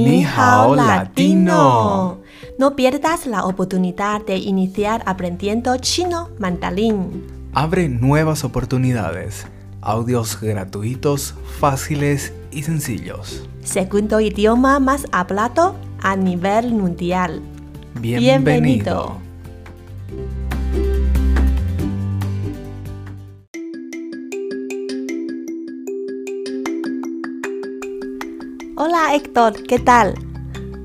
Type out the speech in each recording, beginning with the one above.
Ni hao latino. No pierdas la oportunidad de iniciar aprendiendo chino mandarín. Abre nuevas oportunidades. Audios gratuitos, fáciles y sencillos. Segundo idioma más hablado a nivel mundial. Bienvenido. Hola Héctor, ¿qué tal?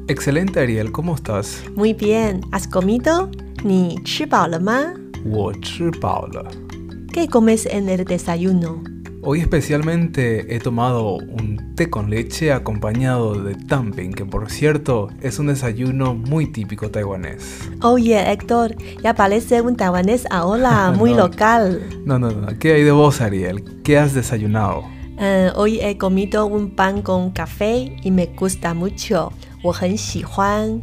Excelente Ariel, ¿cómo estás? Muy bien, ¿has comido? ¿Ni ¿Qué comes en el desayuno? Hoy especialmente he tomado un té con leche acompañado de dumpling, que por cierto es un desayuno muy típico taiwanés. Oye, Héctor, ya parece un taiwanés ahora muy no, local. No, no, no. ¿Qué hay de vos, Ariel? ¿Qué has desayunado? Eh, hoy he comido un pan con café y me gusta mucho. 我很喜欢.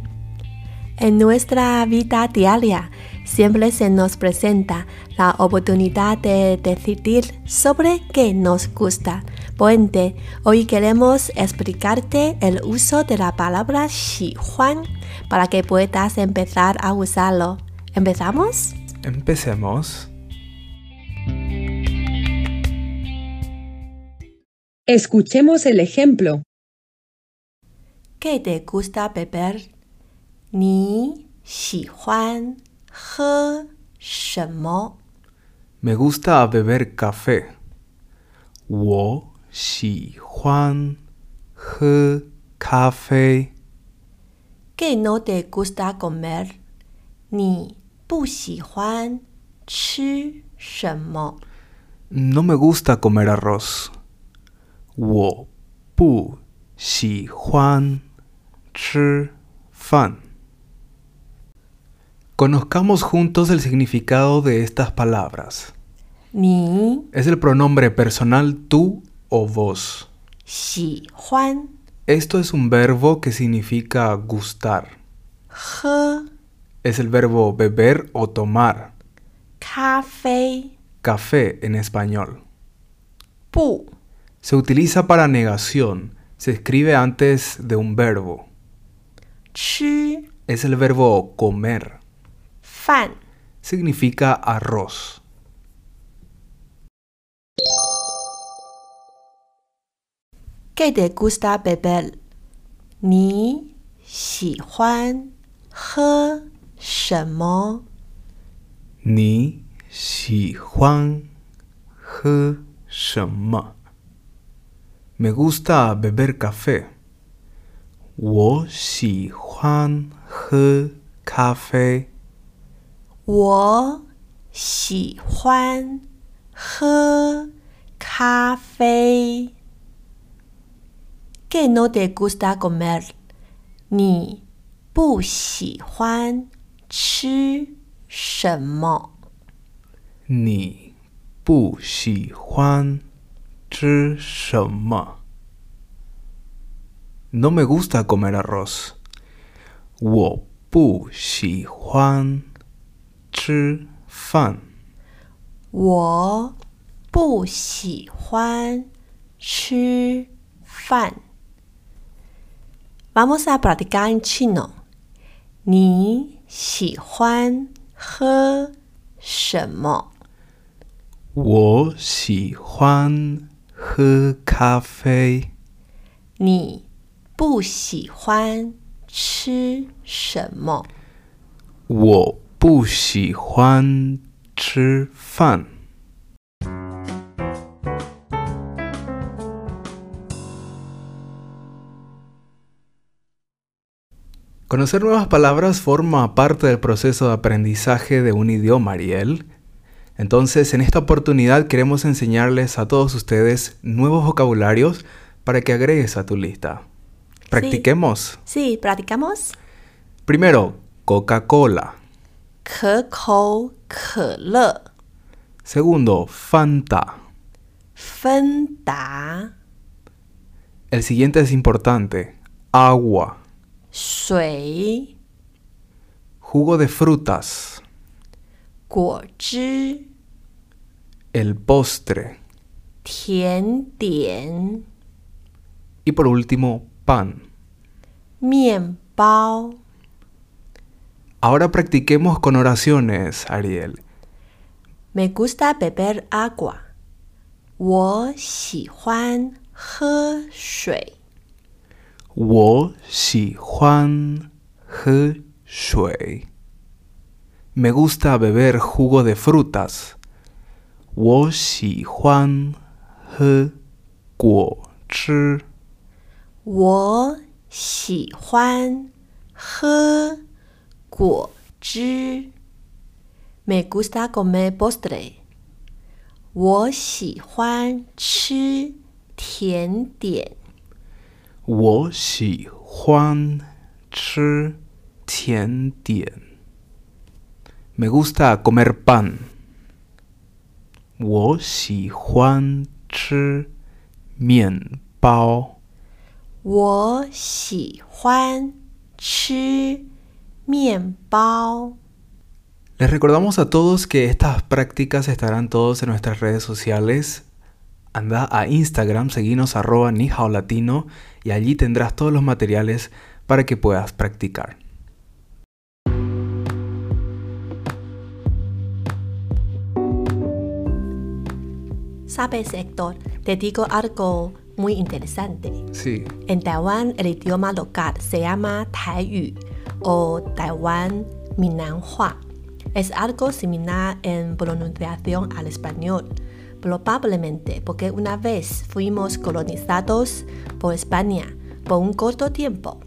En nuestra vida diaria siempre se nos presenta la oportunidad de decidir sobre qué nos gusta. Por ende, hoy queremos explicarte el uso de la palabra 喜欢 para que puedas empezar a usarlo. ¿Empezamos? Empecemos. Escuchemos el ejemplo. ¿Qué te gusta beber? Ni xi huan he. Me gusta beber café. Wo xi huan he café. ¿Qué no te gusta comer? Ni bu xi huan chi. No me gusta comer arroz. 我不喜欢吃饭。Conozcamos juntos el significado de estas palabras. 你 Es el pronombre personal tú o vos. 喜欢 Esto es un verbo que significa gustar. 喝 Es el verbo beber o tomar. 咖啡？ Café en español. 不 se utiliza para negación. Se escribe antes de un verbo. Chi es el verbo comer. Fan significa arroz. ¿Qué te gusta beber? Ni xi huan he shemo. Ni xi huan he shemo. Me gusta beber café. 我喜欢喝咖啡。我喜欢喝咖啡。¿Qué no te gusta comer? 你不喜欢吃什么？你不喜欢 吃什么? No me gusta comer arroz. 我不喜欢吃饭。我不喜欢吃饭。Vamos a practicar en chino. 你喜欢喝什么？我喜欢 喝咖啡。你不喜欢吃什么？我不喜欢吃饭。Conocer nuevas palabras forma parte del proceso de aprendizaje de un idioma, Ariel. Entonces, en esta oportunidad queremos enseñarles a todos ustedes nuevos vocabularios para que agregues a tu lista. Practiquemos. Sí, practicamos. Primero, Coca-Cola. Segundo, Fanta. Fanta. El siguiente es importante. Agua. Sui. Jugo de frutas. 果汁、 El postre. 甜点、 Y por último, pan. 面包。 Ahora practiquemos con oraciones, Ariel. Me gusta beber agua. 我喜欢喝水。我喜欢喝水。 Me gusta beber jugo de frutas. 我喜欢喝果汁。我喜欢喝果汁。Me gusta comer postre。我喜欢吃甜点。我喜欢吃甜点。 Me gusta comer pan。我喜欢吃面包。我喜欢吃面包。 Les recordamos a todos que estas prácticas estarán todos en nuestras redes sociales. Anda a Instagram, seguinos arroba Latino y allí tendrás todos los materiales para que puedas practicar. Sabes, Héctor, te digo algo muy interesante. Sí, En Taiwán el idioma local se llama Taiyu o Taiwán Minanhua. Es algo similar en pronunciación al español, probablemente porque una vez fuimos colonizados por España por un corto tiempo.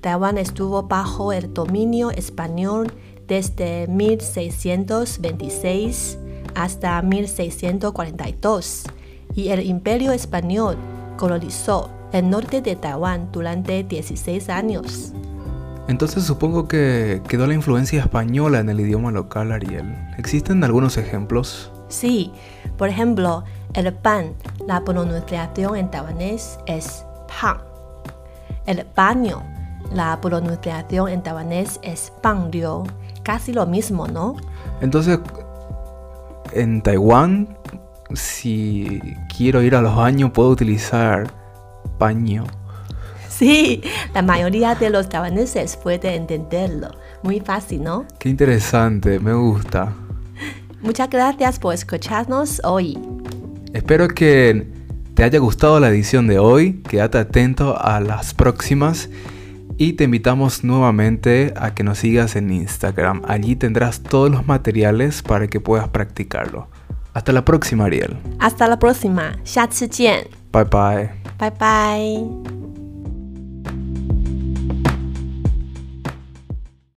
Taiwán estuvo bajo el dominio español desde 1626 hasta 1642 y el imperio español colonizó el norte de Taiwán durante 16 años. entonces supongo que quedó la influencia española en el idioma local, Ariel. ¿Existen algunos ejemplos? Sí, por ejemplo, el pan, la pronunciación en taiwanés es pan. El baño, la pronunciación en taiwanés es pangliu. Casi lo mismo, ¿no? Entonces, en Taiwán, si quiero ir a los baños, puedo utilizar paño. Sí, la mayoría de los taiwaneses puede entenderlo. Muy fácil, ¿no? Qué interesante, me gusta. Muchas gracias por escucharnos hoy. Espero que te haya gustado la edición de hoy. Quédate atento a las próximas. Y te invitamos nuevamente a que nos sigas en Instagram. Allí tendrás todos los materiales para que puedas practicarlo. Hasta la próxima, Ariel. Hasta la próxima. 下次见. Bye bye. Bye bye.